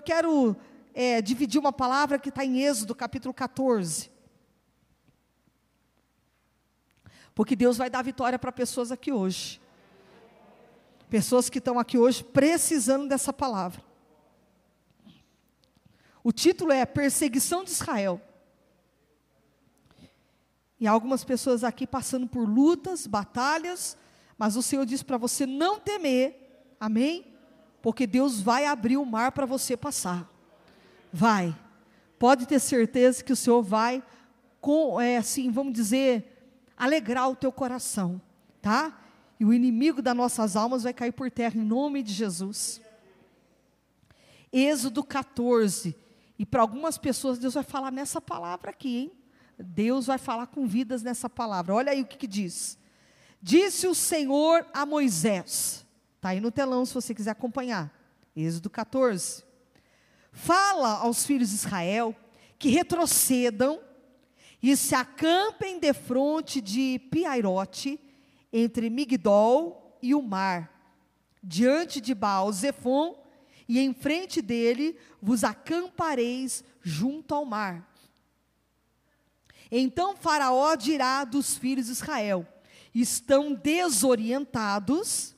eu quero é, dividir uma palavra que está em Êxodo, capítulo 14. Porque Deus vai dar vitória para pessoas aqui hoje. Pessoas que estão aqui hoje precisando dessa palavra. O título é Perseguição de Israel. E há algumas pessoas aqui passando por lutas, batalhas, mas o Senhor diz para você não temer, amém? Porque Deus vai abrir o mar para você passar. Vai. Pode ter certeza que o Senhor vai, com, é, assim, vamos dizer, alegrar o teu coração, tá? E o inimigo das nossas almas vai cair por terra em nome de Jesus. Êxodo 14. E para algumas pessoas Deus vai falar nessa palavra aqui, hein? Deus vai falar com vidas nessa palavra. Olha aí o que, que diz. Disse o Senhor a Moisés. Está aí no telão se você quiser acompanhar. Êxodo 14. Fala aos filhos de Israel que retrocedam e se acampem defronte de Piairote, entre Migdol e o mar, diante de Baal Zephon, e em frente dele vos acampareis junto ao mar. Então Faraó dirá dos filhos de Israel: estão desorientados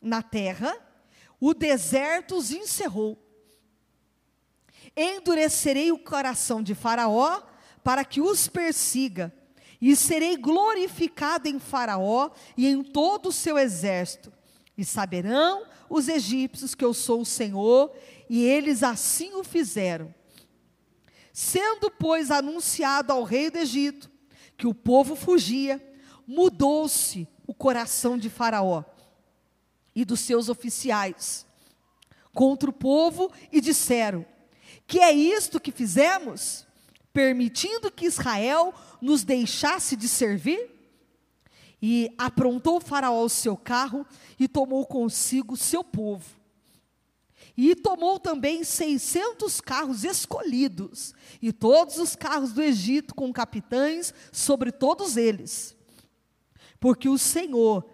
na terra, o deserto os encerrou. Endurecerei o coração de Faraó para que os persiga, e serei glorificado em Faraó e em todo o seu exército. E saberão os egípcios que eu sou o Senhor, e eles assim o fizeram. Sendo, pois, anunciado ao rei do Egito que o povo fugia, mudou-se o coração de Faraó e dos seus oficiais contra o povo e disseram: Que é isto que fizemos? Permitindo que Israel nos deixasse de servir? E aprontou Faraó o seu carro e tomou consigo seu povo e tomou também 600 carros escolhidos, e todos os carros do Egito, com capitães sobre todos eles. Porque o Senhor,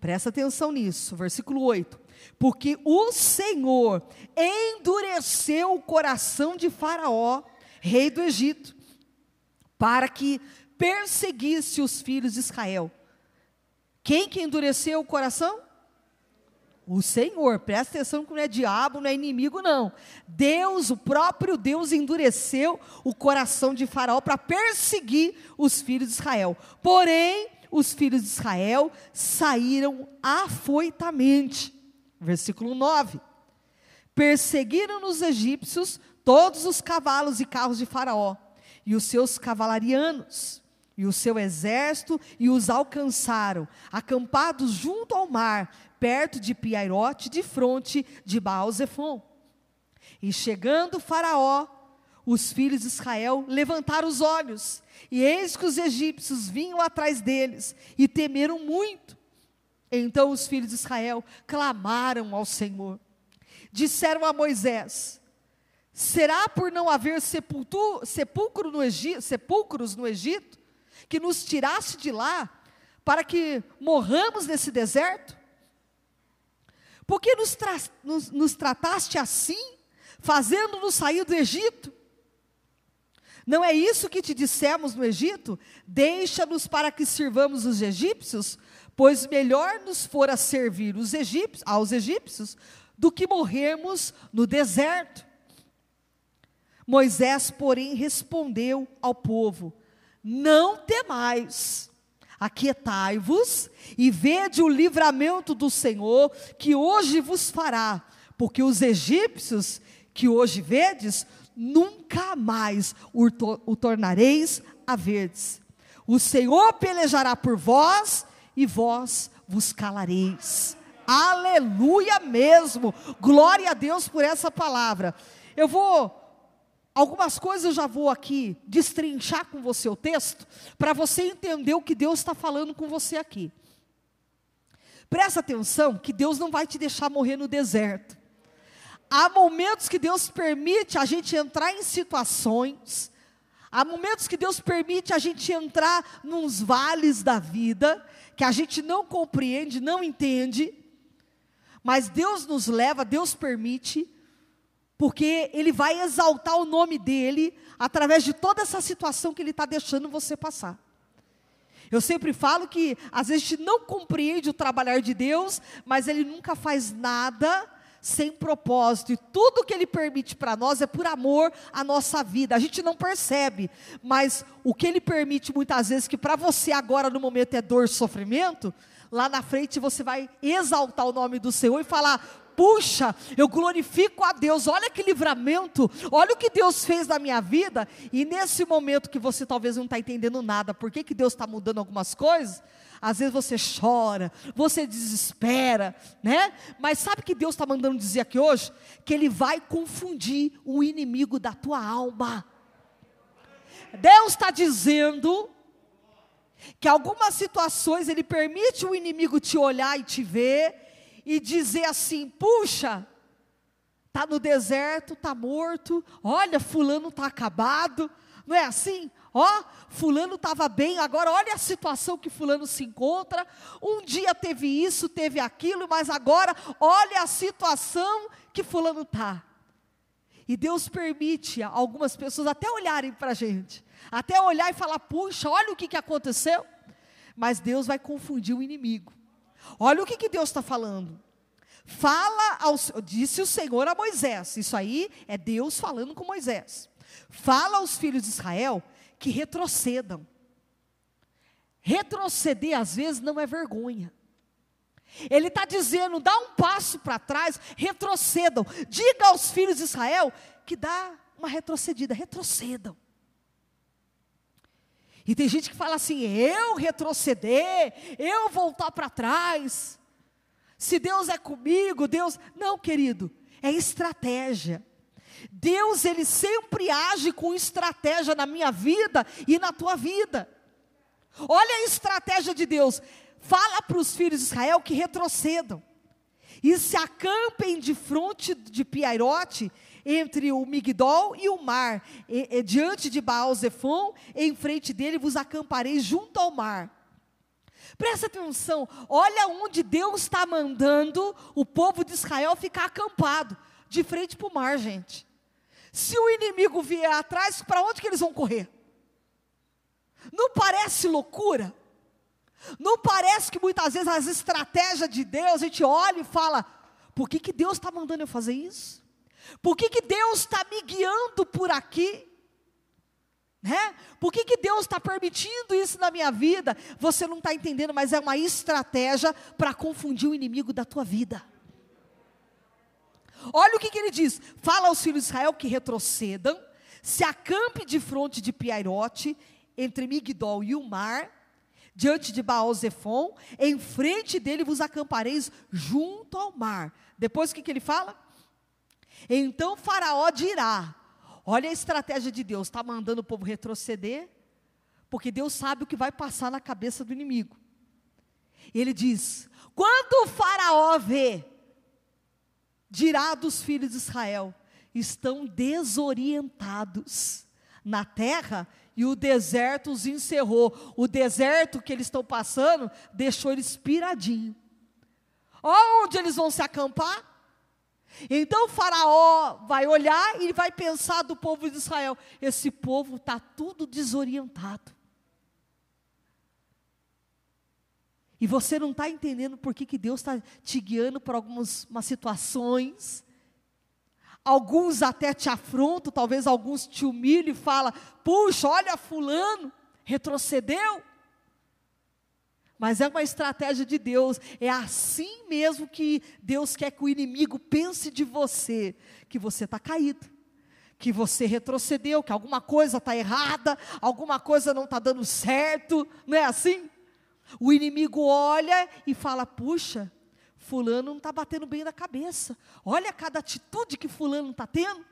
presta atenção nisso, versículo 8. Porque o Senhor endureceu o coração de Faraó, rei do Egito, para que perseguisse os filhos de Israel. Quem que endureceu o coração? O Senhor, presta atenção que não é diabo, não é inimigo, não. Deus, o próprio Deus, endureceu o coração de Faraó para perseguir os filhos de Israel. Porém, os filhos de Israel saíram afoitamente. Versículo 9: Perseguiram os egípcios todos os cavalos e carros de Faraó, e os seus cavalarianos, e o seu exército, e os alcançaram, acampados junto ao mar, perto de Piairote, de fronte de Baal-Zephon. E chegando Faraó, os filhos de Israel levantaram os olhos, e eis que os egípcios vinham atrás deles, e temeram muito. Então os filhos de Israel clamaram ao Senhor. Disseram a Moisés: Será por não haver sepulcro no Egito, sepulcros no Egito, que nos tirasse de lá, para que morramos nesse deserto? Por que nos, tra nos, nos trataste assim, fazendo-nos sair do Egito? Não é isso que te dissemos no Egito? Deixa-nos para que sirvamos os egípcios, pois melhor nos fora servir os egípcios, aos egípcios do que morrermos no deserto. Moisés, porém, respondeu ao povo: Não temais, Aquietai-vos e vede o livramento do Senhor que hoje vos fará, porque os egípcios que hoje vedes, nunca mais o, tornareis a verdes. O Senhor pelejará por vós e vós vos calareis. Aleluia mesmo. Glória a Deus por essa palavra. Eu vou Algumas coisas eu já vou aqui destrinchar com você o texto, para você entender o que Deus está falando com você aqui. Presta atenção que Deus não vai te deixar morrer no deserto. Há momentos que Deus permite a gente entrar em situações, há momentos que Deus permite a gente entrar nos vales da vida, que a gente não compreende, não entende, mas Deus nos leva, Deus permite, porque ele vai exaltar o nome dele através de toda essa situação que ele está deixando você passar. Eu sempre falo que às vezes a gente não compreende o trabalhar de Deus, mas Ele nunca faz nada sem propósito, e tudo que Ele permite para nós é por amor à nossa vida. A gente não percebe, mas o que Ele permite muitas vezes, que para você agora no momento é dor e sofrimento, lá na frente você vai exaltar o nome do Senhor e falar: puxa, eu glorifico a Deus, olha que livramento, olha o que Deus fez na minha vida, e nesse momento que você talvez não está entendendo nada, por que, que Deus está mudando algumas coisas, às vezes você chora, você desespera, né? Mas sabe que Deus está mandando dizer aqui hoje? Que Ele vai confundir o inimigo da tua alma. Deus está dizendo que algumas situações Ele permite o inimigo te olhar e te ver e dizer assim: puxa, tá no deserto, tá morto, olha, fulano tá acabado, não é assim? Ó, fulano estava bem, agora olha a situação que fulano se encontra. Um dia teve isso, teve aquilo, mas agora olha a situação que fulano está. E Deus permite algumas pessoas até olharem para a gente, até olhar e falar: puxa, olha o que, que aconteceu. Mas Deus vai confundir o inimigo. Olha o que, que Deus está falando. Fala, aos, disse o Senhor a Moisés, isso aí é Deus falando com Moisés. Fala aos filhos de Israel que retrocedam. Retroceder às vezes não é vergonha. Ele está dizendo, dá um passo para trás, retrocedam. Diga aos filhos de Israel que dá uma retrocedida, retrocedam. E tem gente que fala assim: eu retroceder, eu voltar para trás. Se Deus é comigo, Deus. Não, querido, é estratégia. Deus, ele sempre age com estratégia na minha vida e na tua vida. Olha a estratégia de Deus. Fala para os filhos de Israel que retrocedam e se acampem de frente de Piairote, entre o Migdol e o mar, e, e, diante de Baal Zephon, em frente dele vos acampareis junto ao mar. Presta atenção, olha onde Deus está mandando o povo de Israel ficar acampado, de frente para o mar, gente. Se o inimigo vier atrás, para onde que eles vão correr? Não parece loucura? Não parece que muitas vezes as estratégias de Deus, a gente olha e fala: por que, que Deus está mandando eu fazer isso? Por que, que Deus está me guiando por aqui? Né? Por que, que Deus está permitindo isso na minha vida? Você não está entendendo, mas é uma estratégia para confundir o inimigo da tua vida. Olha o que, que ele diz: fala aos filhos de Israel que retrocedam, se acampe de fronte de Piairote, entre Migdol e o mar, diante de Baal Zephon, em frente dele vos acampareis junto ao mar. Depois o que, que ele fala? Então Faraó dirá: Olha a estratégia de Deus, está mandando o povo retroceder, porque Deus sabe o que vai passar na cabeça do inimigo. Ele diz: quando o Faraó vê dirá dos filhos de Israel: estão desorientados na terra e o deserto os encerrou. O deserto que eles estão passando deixou eles piradinho. Onde eles vão se acampar? Então faraó vai olhar e vai pensar do povo de Israel: esse povo está tudo desorientado. E você não está entendendo por que, que Deus está te guiando por algumas situações. Alguns até te afrontam, talvez alguns te humilham e falam: puxa, olha, Fulano, retrocedeu. Mas é uma estratégia de Deus, é assim mesmo que Deus quer que o inimigo pense de você: que você está caído, que você retrocedeu, que alguma coisa está errada, alguma coisa não está dando certo, não é assim? O inimigo olha e fala: puxa, Fulano não está batendo bem na cabeça. Olha cada atitude que Fulano está tendo.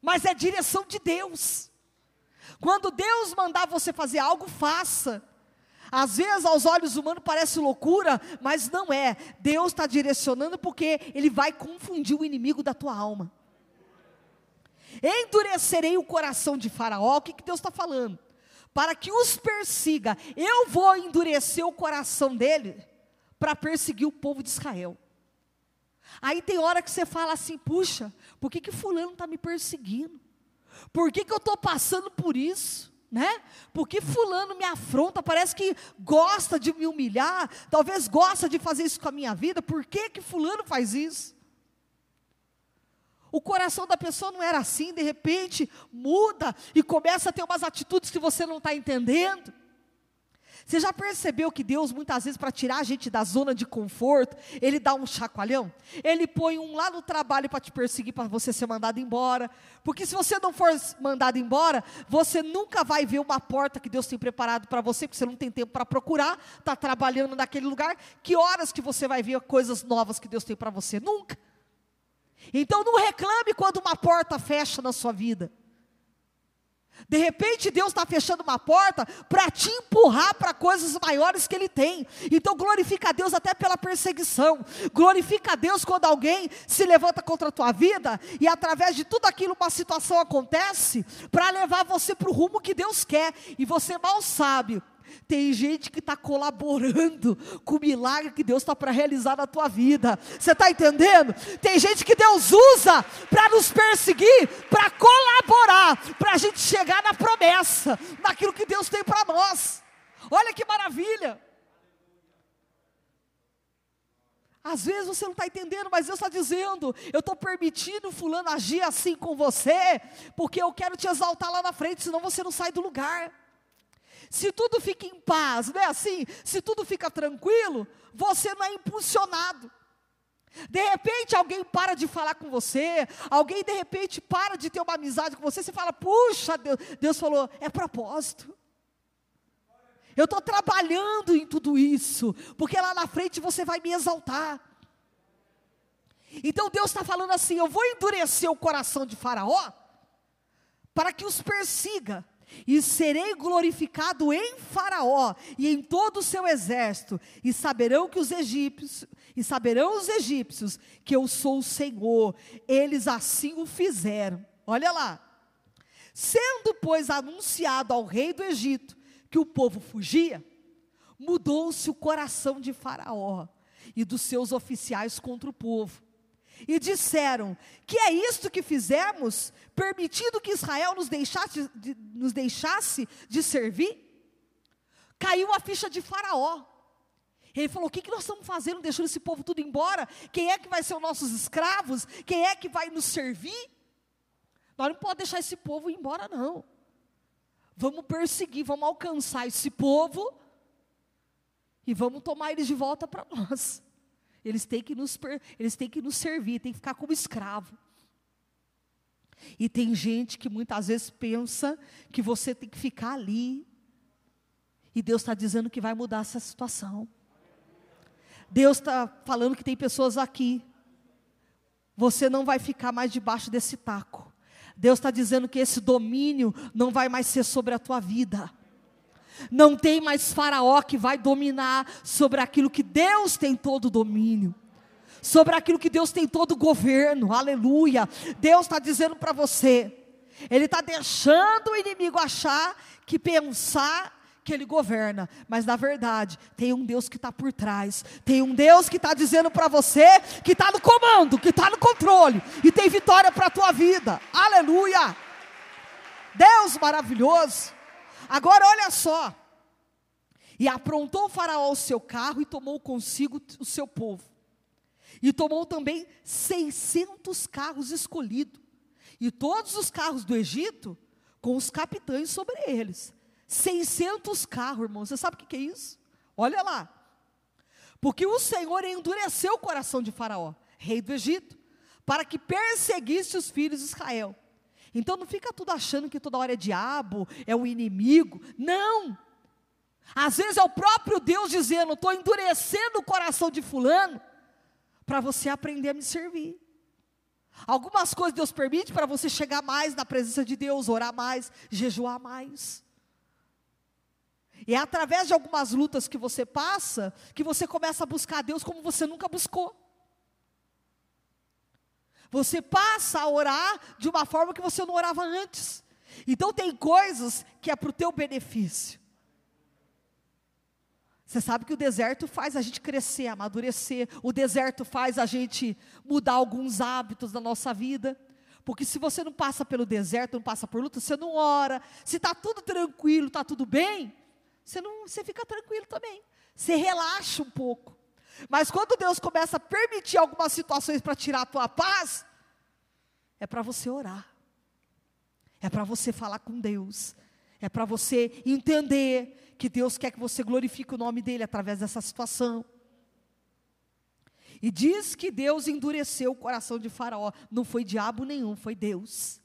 Mas é direção de Deus. Quando Deus mandar você fazer algo, faça. Às vezes, aos olhos humanos, parece loucura, mas não é. Deus está direcionando porque Ele vai confundir o inimigo da tua alma. Endurecerei o coração de Faraó. O que, que Deus está falando? para que os persiga. Eu vou endurecer o coração dele para perseguir o povo de Israel. Aí tem hora que você fala assim: puxa, por que, que Fulano está me perseguindo? Por que, que eu estou passando por isso? Né? Porque fulano me afronta, parece que gosta de me humilhar, talvez gosta de fazer isso com a minha vida. Por que que fulano faz isso? O coração da pessoa não era assim, de repente muda e começa a ter umas atitudes que você não está entendendo. Você já percebeu que Deus, muitas vezes, para tirar a gente da zona de conforto, Ele dá um chacoalhão? Ele põe um lá no trabalho para te perseguir, para você ser mandado embora. Porque se você não for mandado embora, você nunca vai ver uma porta que Deus tem preparado para você, porque você não tem tempo para procurar, está trabalhando naquele lugar. Que horas que você vai ver coisas novas que Deus tem para você? Nunca. Então não reclame quando uma porta fecha na sua vida. De repente Deus está fechando uma porta para te empurrar para coisas maiores que Ele tem. Então glorifica a Deus até pela perseguição. Glorifica a Deus quando alguém se levanta contra a tua vida e através de tudo aquilo uma situação acontece para levar você para o rumo que Deus quer. E você mal sabe tem gente que está colaborando com o milagre que Deus está para realizar na tua vida. Você está entendendo? Tem gente que Deus usa para nos perseguir, para colaborar, para a gente chegar na promessa, naquilo que Deus tem para nós. Olha que maravilha! Às vezes você não está entendendo, mas Deus está dizendo: eu estou permitindo Fulano agir assim com você, porque eu quero te exaltar lá na frente, senão você não sai do lugar. Se tudo fica em paz, não é assim? Se tudo fica tranquilo, você não é impulsionado. De repente alguém para de falar com você, alguém de repente para de ter uma amizade com você, você fala, puxa, Deus, Deus falou, é propósito. Eu estou trabalhando em tudo isso, porque lá na frente você vai me exaltar. Então Deus está falando assim: eu vou endurecer o coração de Faraó, para que os persiga, e serei glorificado em Faraó e em todo o seu exército, e saberão que os egípcios, e saberão os egípcios que eu sou o Senhor. Eles assim o fizeram. Olha lá. Sendo, pois, anunciado ao rei do Egito que o povo fugia, mudou-se o coração de Faraó e dos seus oficiais contra o povo e disseram: Que é isto que fizemos, permitindo que Israel nos deixasse de, nos deixasse de servir? Caiu a ficha de Faraó. Ele falou: O que, que nós estamos fazendo, deixando esse povo tudo embora? Quem é que vai ser os nossos escravos? Quem é que vai nos servir? Nós não podemos deixar esse povo ir embora, não. Vamos perseguir, vamos alcançar esse povo e vamos tomar eles de volta para nós. Eles têm que nos, eles têm que nos servir, têm que ficar como escravo. E tem gente que muitas vezes pensa que você tem que ficar ali. E Deus está dizendo que vai mudar essa situação. Deus está falando que tem pessoas aqui. Você não vai ficar mais debaixo desse taco. Deus está dizendo que esse domínio não vai mais ser sobre a tua vida. Não tem mais Faraó que vai dominar sobre aquilo que Deus tem todo o domínio, sobre aquilo que Deus tem todo o governo, aleluia. Deus está dizendo para você, Ele está deixando o inimigo achar que pensar que ele governa, mas na verdade tem um Deus que está por trás, tem um Deus que está dizendo para você que está no comando, que está no controle e tem vitória para a tua vida, aleluia. Deus maravilhoso. Agora olha só. E aprontou o Faraó o seu carro e tomou consigo o seu povo. E tomou também 600 carros escolhidos. E todos os carros do Egito com os capitães sobre eles. 600 carros, irmão. Você sabe o que é isso? Olha lá. Porque o Senhor endureceu o coração de Faraó, rei do Egito, para que perseguisse os filhos de Israel. Então não fica tudo achando que toda hora é diabo, é o inimigo. Não! Às vezes é o próprio Deus dizendo: estou endurecendo o coração de Fulano, para você aprender a me servir. Algumas coisas Deus permite para você chegar mais na presença de Deus, orar mais, jejuar mais. E é através de algumas lutas que você passa que você começa a buscar a Deus como você nunca buscou. Você passa a orar de uma forma que você não orava antes. Então tem coisas que é para o teu benefício. Você sabe que o deserto faz a gente crescer, amadurecer. O deserto faz a gente mudar alguns hábitos da nossa vida. Porque se você não passa pelo deserto, não passa por luta, você não ora. Se está tudo tranquilo, está tudo bem, você, não, você fica tranquilo também. Você relaxa um pouco. Mas quando Deus começa a permitir algumas situações para tirar a tua paz, é para você orar. É para você falar com Deus. É para você entender que Deus quer que você glorifique o nome dEle através dessa situação. E diz que Deus endureceu o coração de Faraó. Não foi diabo nenhum, foi Deus.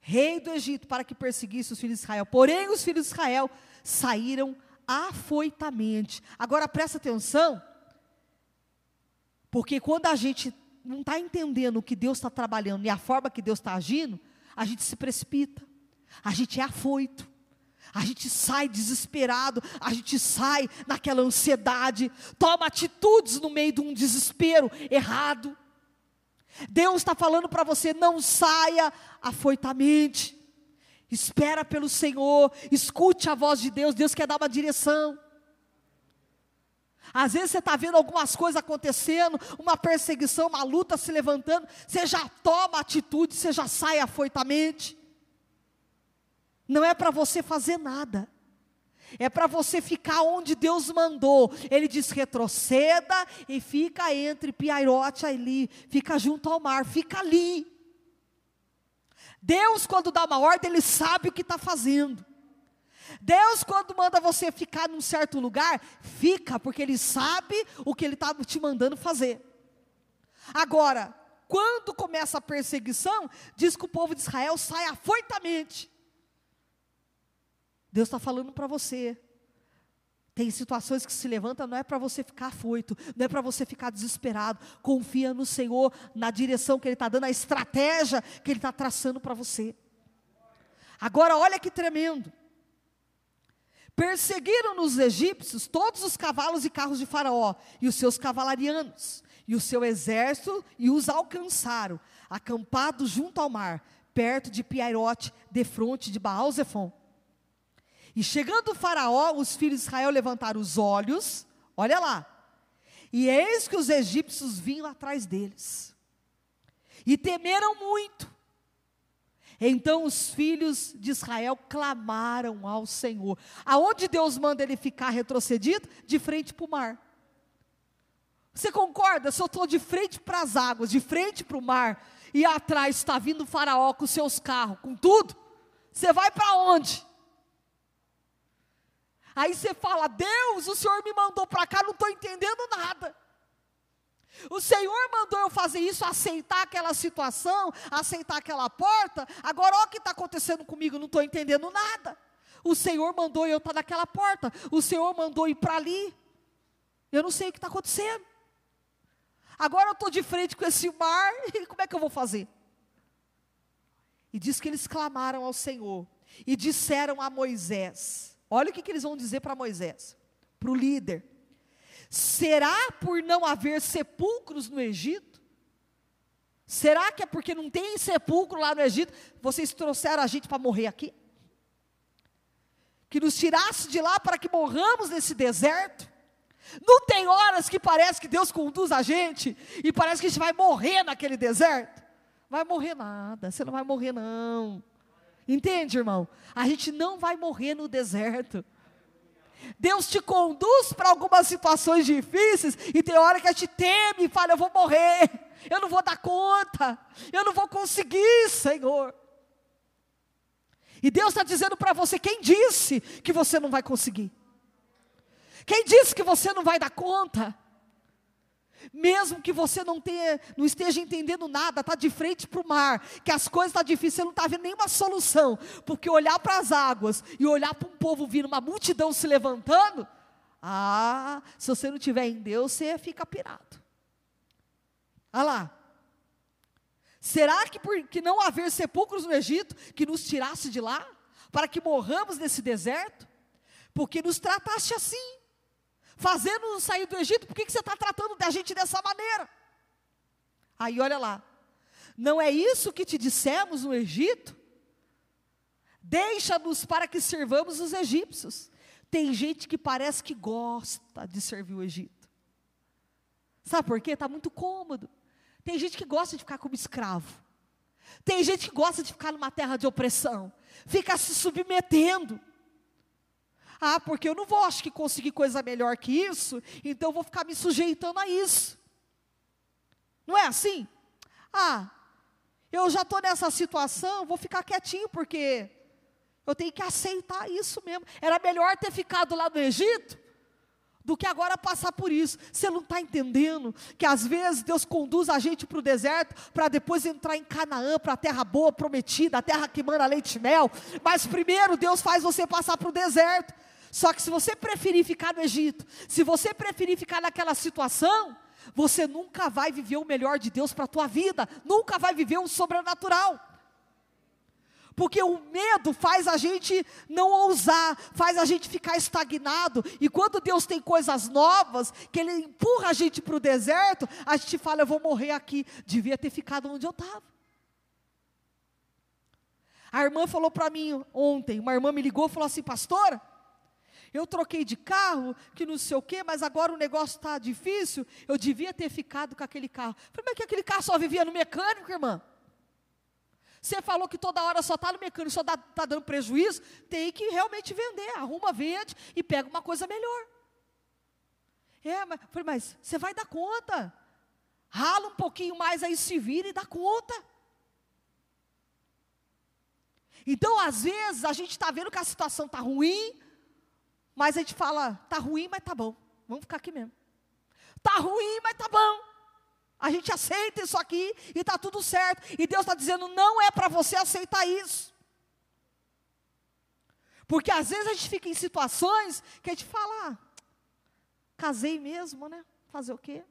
Rei do Egito, para que perseguisse os filhos de Israel. Porém, os filhos de Israel saíram afoitamente. Agora presta atenção, porque quando a gente não está entendendo o que Deus está trabalhando e a forma que Deus está agindo, a gente se precipita, a gente é afoito, a gente sai desesperado, a gente sai naquela ansiedade, toma atitudes no meio de um desespero errado. Deus está falando para você: não saia afoitamente, espera pelo Senhor, escute a voz de Deus, Deus quer dar uma direção. Às vezes você está vendo algumas coisas acontecendo, uma perseguição, uma luta se levantando, você já toma atitude, você já sai afoitamente. Não é para você fazer nada, é para você ficar onde Deus mandou. Ele diz: retroceda e fica entre Piairote e ali, fica junto ao mar, fica ali. Deus, quando dá uma ordem, Ele sabe o que está fazendo. Deus, quando manda você ficar num certo lugar, fica, porque Ele sabe o que Ele está te mandando fazer. Agora, quando começa a perseguição, diz que o povo de Israel sai afoitamente. Deus está falando para você. Tem situações que se levantam, não é para você ficar afoito, não é para você ficar desesperado. Confia no Senhor, na direção que Ele está dando, a estratégia que Ele está traçando para você. Agora, olha que tremendo. Perseguiram nos egípcios todos os cavalos e carros de Faraó e os seus cavalarianos e o seu exército e os alcançaram, acampados junto ao mar, perto de Piairote, defronte de Baal-Zephon. E chegando o Faraó, os filhos de Israel levantaram os olhos, olha lá, e eis que os egípcios vinham atrás deles, e temeram muito, então os filhos de Israel clamaram ao Senhor. Aonde Deus manda ele ficar retrocedido? De frente para o mar. Você concorda? Se eu estou de frente para as águas, de frente para o mar, e atrás está vindo o faraó com seus carros, com tudo, você vai para onde? Aí você fala, Deus, o Senhor me mandou para cá, não estou entendendo nada. O Senhor mandou eu fazer isso, aceitar aquela situação, aceitar aquela porta. Agora, olha o que está acontecendo comigo, não estou entendendo nada. O Senhor mandou eu estar naquela porta. O Senhor mandou ir para ali. Eu não sei o que está acontecendo. Agora eu estou de frente com esse mar, e como é que eu vou fazer? E diz que eles clamaram ao Senhor e disseram a Moisés: olha o que, que eles vão dizer para Moisés, para o líder. Será por não haver sepulcros no Egito? Será que é porque não tem sepulcro lá no Egito? Vocês trouxeram a gente para morrer aqui? Que nos tirasse de lá para que morramos nesse deserto? Não tem horas que parece que Deus conduz a gente e parece que a gente vai morrer naquele deserto? Vai morrer nada, você não vai morrer não. Entende, irmão? A gente não vai morrer no deserto. Deus te conduz para algumas situações difíceis e tem hora que a gente teme e fala: Eu vou morrer, eu não vou dar conta, eu não vou conseguir, Senhor. E Deus está dizendo para você: quem disse que você não vai conseguir? Quem disse que você não vai dar conta? Mesmo que você não, tenha, não esteja entendendo nada, está de frente para o mar, que as coisas estão tá difíceis, você não está vendo nenhuma solução, porque olhar para as águas e olhar para um povo vindo, uma multidão se levantando, ah, se você não tiver em Deus, você fica pirado. Olha lá. Será que por que não haver sepulcros no Egito que nos tirasse de lá, para que morramos nesse deserto? Porque nos trataste assim fazendo-nos sair do Egito, por que, que você está tratando da gente dessa maneira? Aí olha lá, não é isso que te dissemos no Egito? Deixa-nos para que servamos os egípcios. Tem gente que parece que gosta de servir o Egito. Sabe por quê? Está muito cômodo. Tem gente que gosta de ficar como escravo. Tem gente que gosta de ficar numa terra de opressão. Fica se submetendo. Ah, porque eu não vou, acho que conseguir coisa melhor que isso, então eu vou ficar me sujeitando a isso. Não é assim? Ah, eu já estou nessa situação, vou ficar quietinho, porque eu tenho que aceitar isso mesmo. Era melhor ter ficado lá no Egito do que agora passar por isso. Você não está entendendo que às vezes Deus conduz a gente para o deserto para depois entrar em Canaã, para a terra boa, prometida, a terra que manda leite e mel. Mas primeiro Deus faz você passar para o deserto. Só que se você preferir ficar no Egito, se você preferir ficar naquela situação, você nunca vai viver o melhor de Deus para a tua vida, nunca vai viver o sobrenatural. Porque o medo faz a gente não ousar, faz a gente ficar estagnado. E quando Deus tem coisas novas, que Ele empurra a gente para o deserto, a gente fala: Eu vou morrer aqui. Devia ter ficado onde eu estava. A irmã falou para mim ontem, uma irmã me ligou e falou assim: Pastora, eu troquei de carro, que não sei o quê, mas agora o negócio está difícil. Eu devia ter ficado com aquele carro. falei, mas que aquele carro só vivia no mecânico, irmã? Você falou que toda hora só está no mecânico, só está dando prejuízo. Tem que realmente vender. Arruma, vende e pega uma coisa melhor. É, mas, falei, mas você vai dar conta. Rala um pouquinho mais aí, se vira e dá conta. Então, às vezes, a gente está vendo que a situação está ruim, mas a gente fala, tá ruim, mas tá bom. Vamos ficar aqui mesmo. Tá ruim, mas tá bom. A gente aceita isso aqui e está tudo certo. E Deus está dizendo, não é para você aceitar isso. Porque às vezes a gente fica em situações que a gente fala, ah, casei mesmo, né? Fazer o quê?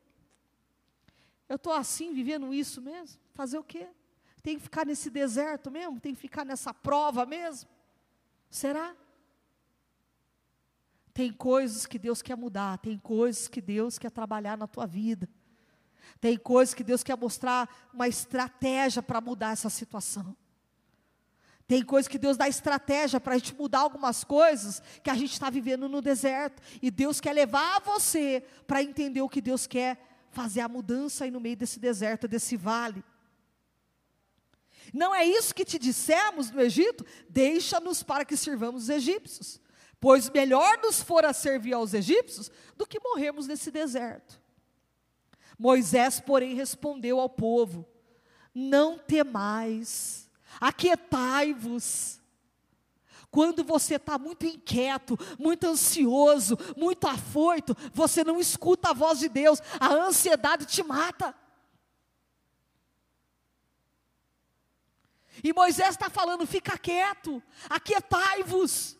Eu estou assim, vivendo isso mesmo? Fazer o quê? Tem que ficar nesse deserto mesmo? Tem que ficar nessa prova mesmo? Será? Tem coisas que Deus quer mudar, tem coisas que Deus quer trabalhar na tua vida. Tem coisas que Deus quer mostrar uma estratégia para mudar essa situação. Tem coisas que Deus dá estratégia para a gente mudar algumas coisas que a gente está vivendo no deserto. E Deus quer levar você para entender o que Deus quer fazer a mudança aí no meio desse deserto, desse vale. Não é isso que te dissemos no Egito? Deixa-nos para que sirvamos os egípcios pois melhor nos fora servir aos egípcios do que morrermos nesse deserto. Moisés, porém, respondeu ao povo: Não temais, aquietai-vos. Quando você está muito inquieto, muito ansioso, muito afoito, você não escuta a voz de Deus, a ansiedade te mata. E Moisés está falando: fica quieto, aquietai-vos.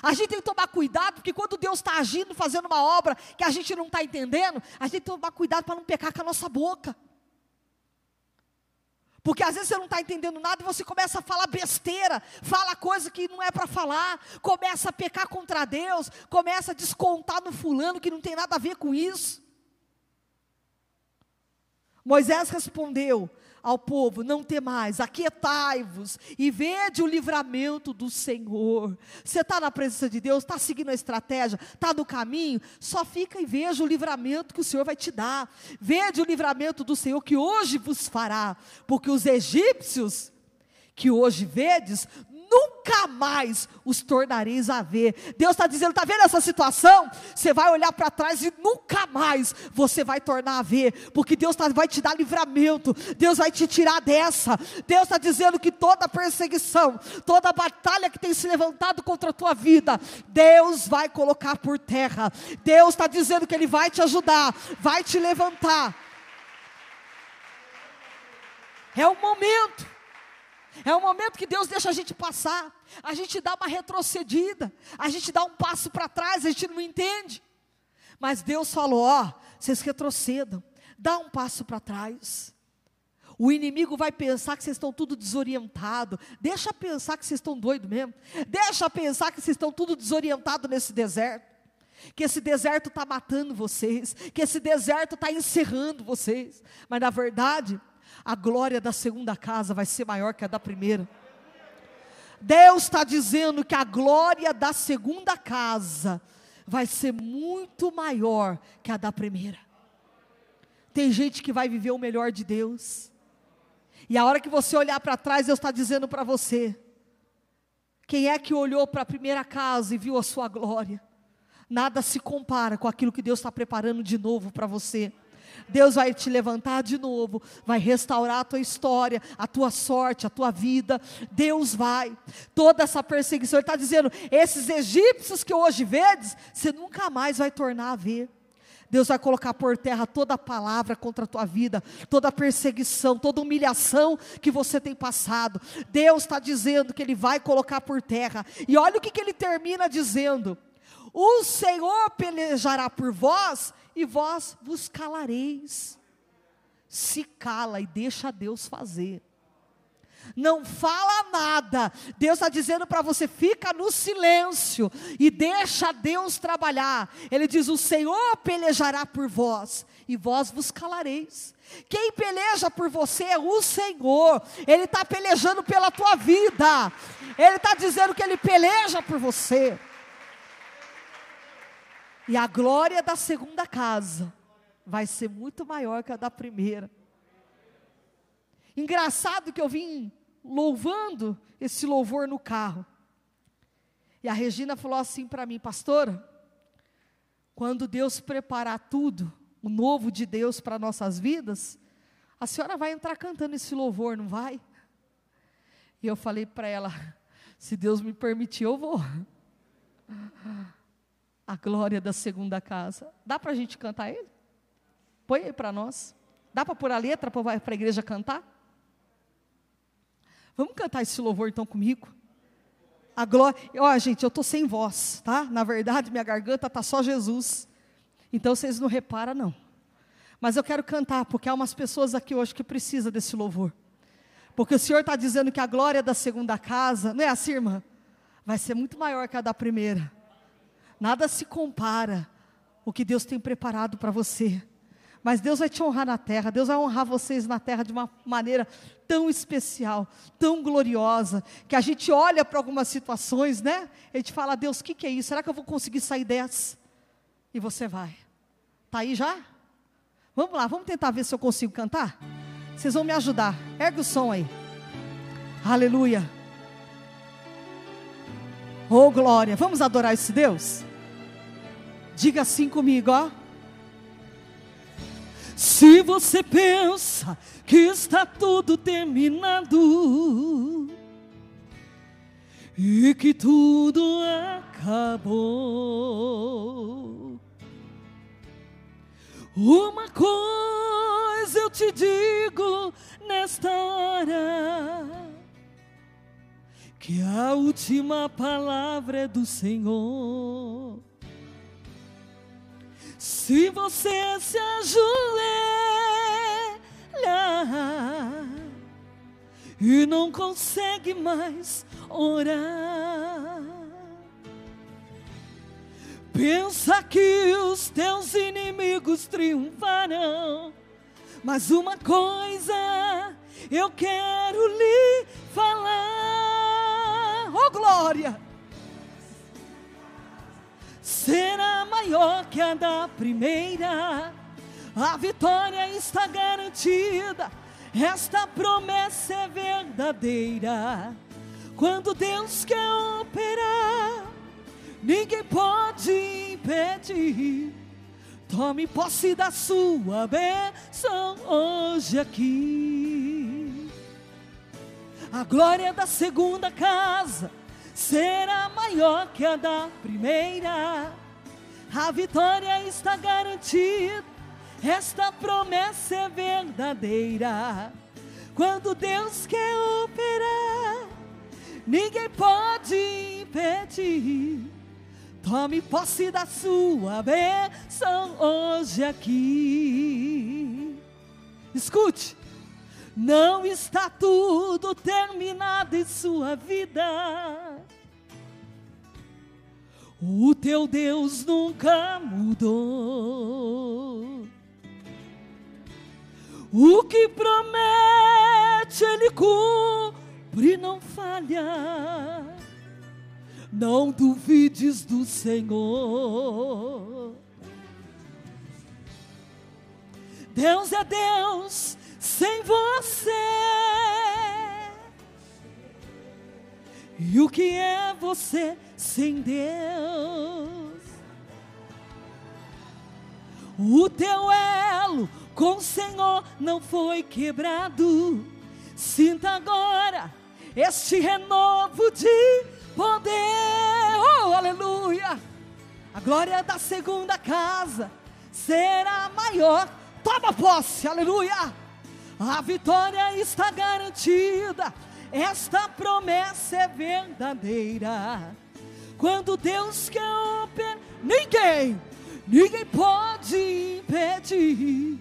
A gente tem que tomar cuidado, porque quando Deus está agindo, fazendo uma obra que a gente não está entendendo, a gente tem que tomar cuidado para não pecar com a nossa boca. Porque às vezes você não está entendendo nada e você começa a falar besteira, fala coisa que não é para falar, começa a pecar contra Deus, começa a descontar no fulano que não tem nada a ver com isso. Moisés respondeu: ao povo: Não temais, aquietai-vos e vede o livramento do Senhor. Você está na presença de Deus, está seguindo a estratégia, está no caminho, só fica e veja o livramento que o Senhor vai te dar. Vede o livramento do Senhor que hoje vos fará, porque os egípcios que hoje vedes, nunca mais os tornareis a ver. Deus está dizendo: está vendo essa situação? Você vai olhar para trás e nunca mais você vai tornar a ver, porque Deus tá, vai te dar livramento, Deus vai te tirar dessa. Deus está dizendo que toda perseguição, toda batalha que tem se levantado contra a tua vida, Deus vai colocar por terra. Deus está dizendo que Ele vai te ajudar, vai te levantar. É o momento. É o momento que Deus deixa a gente passar, a gente dá uma retrocedida, a gente dá um passo para trás, a gente não entende. Mas Deus falou: ó, vocês retrocedam, dá um passo para trás. O inimigo vai pensar que vocês estão tudo desorientado. Deixa pensar que vocês estão doidos mesmo. Deixa pensar que vocês estão tudo desorientado nesse deserto. Que esse deserto está matando vocês. Que esse deserto está encerrando vocês. Mas na verdade, a glória da segunda casa vai ser maior que a da primeira. Deus está dizendo que a glória da segunda casa vai ser muito maior que a da primeira. Tem gente que vai viver o melhor de Deus. E a hora que você olhar para trás, Deus está dizendo para você: quem é que olhou para a primeira casa e viu a sua glória? Nada se compara com aquilo que Deus está preparando de novo para você. Deus vai te levantar de novo, vai restaurar a tua história, a tua sorte, a tua vida. Deus vai. Toda essa perseguição, Ele está dizendo: esses egípcios que hoje vedes, você nunca mais vai tornar a ver. Deus vai colocar por terra toda palavra contra a tua vida, toda perseguição, toda humilhação que você tem passado. Deus está dizendo que Ele vai colocar por terra. E olha o que, que Ele termina dizendo: O Senhor pelejará por vós e vós vos calareis. Se cala e deixa Deus fazer não fala nada. Deus está dizendo para você: fica no silêncio e deixa Deus trabalhar. Ele diz: O Senhor pelejará por vós e vós vos calareis. Quem peleja por você é o Senhor, Ele está pelejando pela tua vida, Ele está dizendo que Ele peleja por você. E a glória da segunda casa vai ser muito maior que a da primeira. Engraçado que eu vim louvando esse louvor no carro. E a Regina falou assim para mim, pastora, quando Deus preparar tudo, o novo de Deus para nossas vidas, a senhora vai entrar cantando esse louvor, não vai? E eu falei para ela, se Deus me permitir, eu vou. A glória da segunda casa. Dá para a gente cantar ele? Põe aí para nós. Dá para pôr a letra para a igreja cantar? Vamos cantar esse louvor então comigo? A glória. Ó, gente, eu estou sem voz, tá? Na verdade, minha garganta está só Jesus. Então vocês não reparam, não. Mas eu quero cantar, porque há umas pessoas aqui hoje que precisam desse louvor. Porque o Senhor está dizendo que a glória da segunda casa, não é assim, irmã? Vai ser muito maior que a da primeira. Nada se compara o que Deus tem preparado para você. Mas Deus vai te honrar na terra, Deus vai honrar vocês na terra de uma maneira tão especial, tão gloriosa, que a gente olha para algumas situações, né? E a gente fala, Deus, o que, que é isso? Será que eu vou conseguir sair dessa? E você vai. Tá aí já? Vamos lá, vamos tentar ver se eu consigo cantar? Vocês vão me ajudar. Ergue o som aí. Aleluia. Oh glória. Vamos adorar esse Deus? Diga assim comigo, ó. Se você pensa que está tudo terminado e que tudo acabou, uma coisa eu te digo nesta hora: que a última palavra é do Senhor. Se você se ajoelha e não consegue mais orar, pensa que os teus inimigos triunfarão. Mas uma coisa eu quero lhe falar, oh glória! Será maior que a da primeira. A vitória está garantida, esta promessa é verdadeira. Quando Deus quer operar, ninguém pode impedir. Tome posse da sua bênção hoje aqui. A glória da segunda casa será maior que a da primeira. A vitória está garantida, esta promessa é verdadeira. Quando Deus quer operar, ninguém pode impedir. Tome posse da sua bênção hoje aqui. Escute, não está tudo terminado em sua vida. O teu Deus nunca mudou. O que promete, Ele sempre não falha. Não duvides do Senhor. Deus é Deus sem você. E o que é você sem Deus? O teu elo com o Senhor não foi quebrado. Sinta agora este renovo de poder. Oh, aleluia! A glória da segunda casa será maior. Toma posse, aleluia! A vitória está garantida. Esta promessa é verdadeira. Quando Deus quer operar, ninguém, ninguém pode impedir.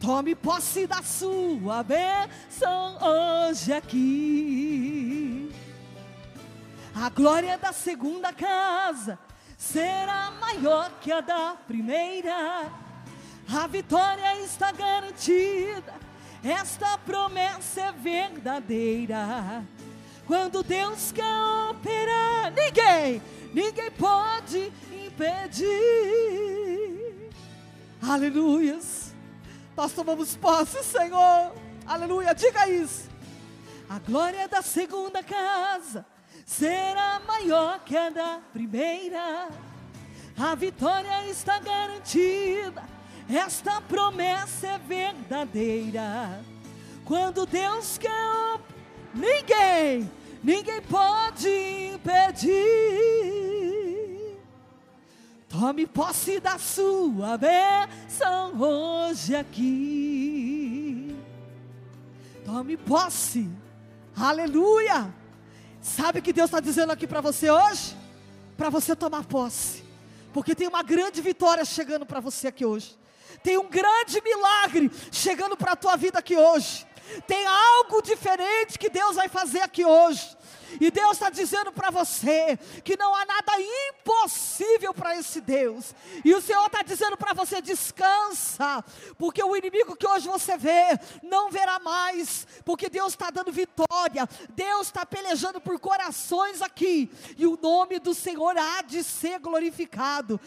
Tome posse da sua bênção hoje aqui. A glória da segunda casa será maior que a da primeira. A vitória está garantida esta promessa é verdadeira. Quando Deus quer operar, ninguém, ninguém pode impedir. Aleluias. Nós tomamos posse, Senhor. Aleluia. Diga isso. A glória da segunda casa será maior que a da primeira. A vitória está garantida esta promessa é verdadeira. Quando Deus quer, ninguém, ninguém pode impedir. Tome posse da sua bênção hoje aqui. Tome posse. Aleluia. Sabe o que Deus está dizendo aqui para você hoje? Para você tomar posse. Porque tem uma grande vitória chegando para você aqui hoje. Tem um grande milagre chegando para a tua vida aqui hoje. Tem algo diferente que Deus vai fazer aqui hoje. E Deus está dizendo para você que não há nada impossível para esse Deus. E o Senhor está dizendo para você: descansa, porque o inimigo que hoje você vê, não verá mais, porque Deus está dando vitória, Deus está pelejando por corações aqui, e o nome do Senhor há de ser glorificado.